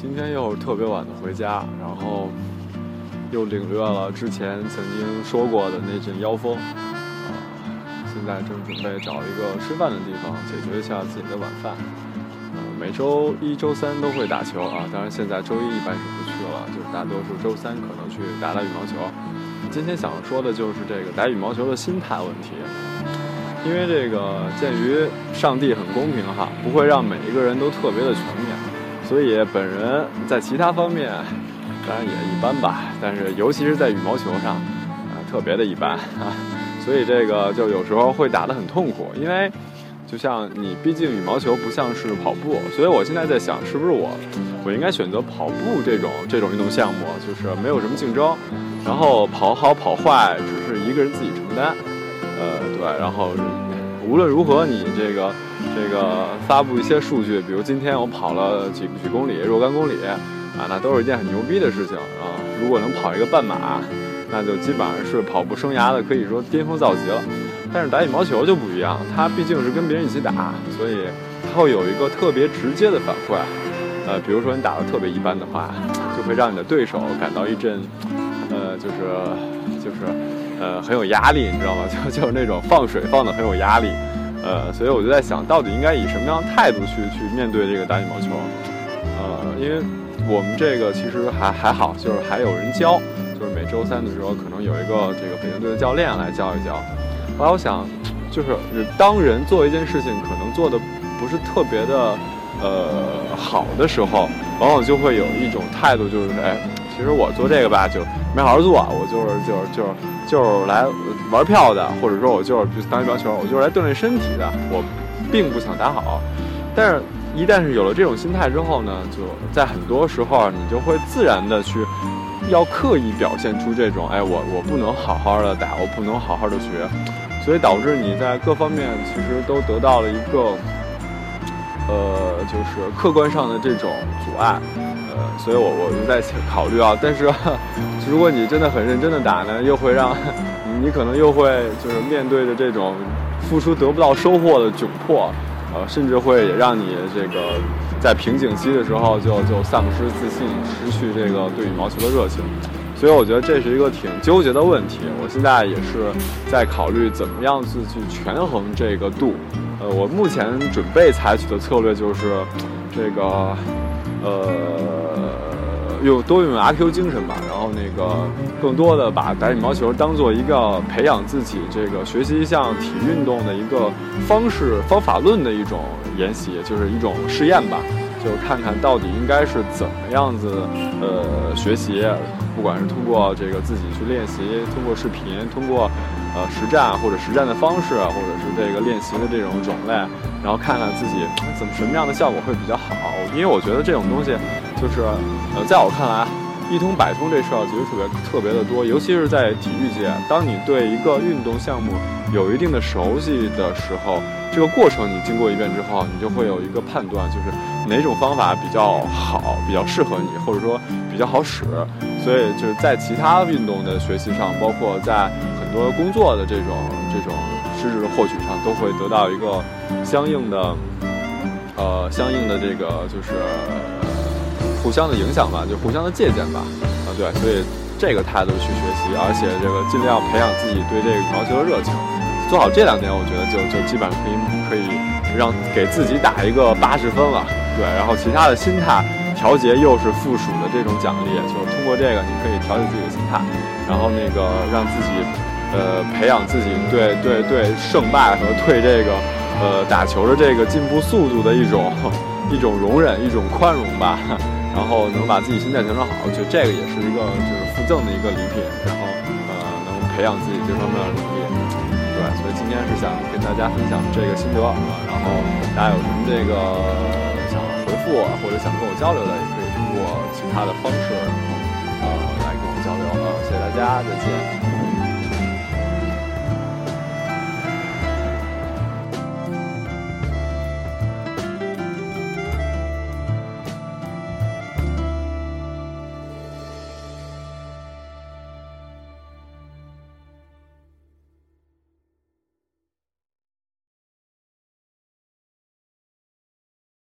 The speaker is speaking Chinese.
今天又是特别晚的回家，然后又领略了之前曾经说过的那阵妖风。啊，现在正准备找一个吃饭的地方，解决一下自己的晚饭。呃，每周一周三都会打球啊，当然现在周一一般是不去了，就是大多数周三可能去打打羽毛球。今天想说的就是这个打羽毛球的心态问题，因为这个鉴于上帝很公平哈，不会让每一个人都特别的全面。所以本人在其他方面，当然也一般吧，但是尤其是在羽毛球上，啊，特别的一般。啊。所以这个就有时候会打得很痛苦，因为就像你，毕竟羽毛球不像是跑步，所以我现在在想，是不是我，我应该选择跑步这种这种运动项目，就是没有什么竞争，然后跑好跑坏只是一个人自己承担，呃，对，然后无论如何你这个。这个发布一些数据，比如今天我跑了几几公里若干公里，啊，那都是一件很牛逼的事情啊。如果能跑一个半马，那就基本上是跑步生涯的可以说巅峰造极了。但是打羽毛球就不一样，它毕竟是跟别人一起打，所以它会有一个特别直接的反馈。呃，比如说你打的特别一般的话，就会让你的对手感到一阵，呃，就是就是，呃，很有压力，你知道吗？就就是那种放水放的很有压力。呃，所以我就在想，到底应该以什么样的态度去去面对这个打羽毛球？呃，因为我们这个其实还还好，就是还有人教，就是每周三的时候可能有一个这个北京队的教练来教一教。后来我想，就是当人做一件事情可能做的不是特别的呃好的时候，往往就会有一种态度，就是哎，其实我做这个吧，就没好好做，我就是就是就是。就是来玩票的，或者说我就是当羽毛球，我就是来锻炼身体的。我并不想打好，但是一旦是有了这种心态之后呢，就在很多时候你就会自然的去要刻意表现出这种，哎，我我不能好好的打，我不能好好的学，所以导致你在各方面其实都得到了一个，呃，就是客观上的这种阻碍。所以，我我就在考虑啊，但是，如果你真的很认真的打呢，又会让，你可能又会就是面对着这种付出得不到收获的窘迫，呃，甚至会让你这个在瓶颈期的时候就就丧失自信，失去这个对羽毛球的热情。所以，我觉得这是一个挺纠结的问题。我现在也是在考虑怎么样子去权衡这个度。呃，我目前准备采取的策略就是这个。呃，用多用阿 Q 精神吧，然后那个更多的把打羽毛球当做一个培养自己这个学习一项体育运动的一个方式方法论的一种研习，就是一种试验吧，就看看到底应该是怎么样子呃学习，不管是通过这个自己去练习，通过视频，通过呃实战或者实战的方式，或者是这个练习的这种种类，然后看看自己怎么什么样的效果会比较好。因为我觉得这种东西，就是，呃，在我看来，一通百通这事儿其实特别特别的多，尤其是在体育界，当你对一个运动项目有一定的熟悉的时候，这个过程你经过一遍之后，你就会有一个判断，就是哪种方法比较好，比较适合你，或者说比较好使。所以就是在其他运动的学习上，包括在很多工作的这种这种知识的获取上，都会得到一个相应的。呃，相应的这个就是互相的影响吧，就互相的借鉴吧。啊，对，所以这个态度去学习，而且这个尽量培养自己对这个羽毛球的热情，做好这两点，我觉得就就基本上可以可以让给自己打一个八十分了。对，然后其他的心态调节又是附属的这种奖励，就是通过这个你可以调节自己的心态，然后那个让自己呃培养自己对对对胜败和对这个。呃，打球的这个进步速度的一种 一种容忍，一种宽容吧，然后能把自己心态调整好，就这个也是一个就是附赠的一个礼品，然后呃能培养自己这方面的能力，对，所以今天是想跟大家分享这个心得，然后大家有什么这个想回复我或者想跟我交流的，也可以通过其他的方式呃来跟我交流啊，谢谢大家，再见。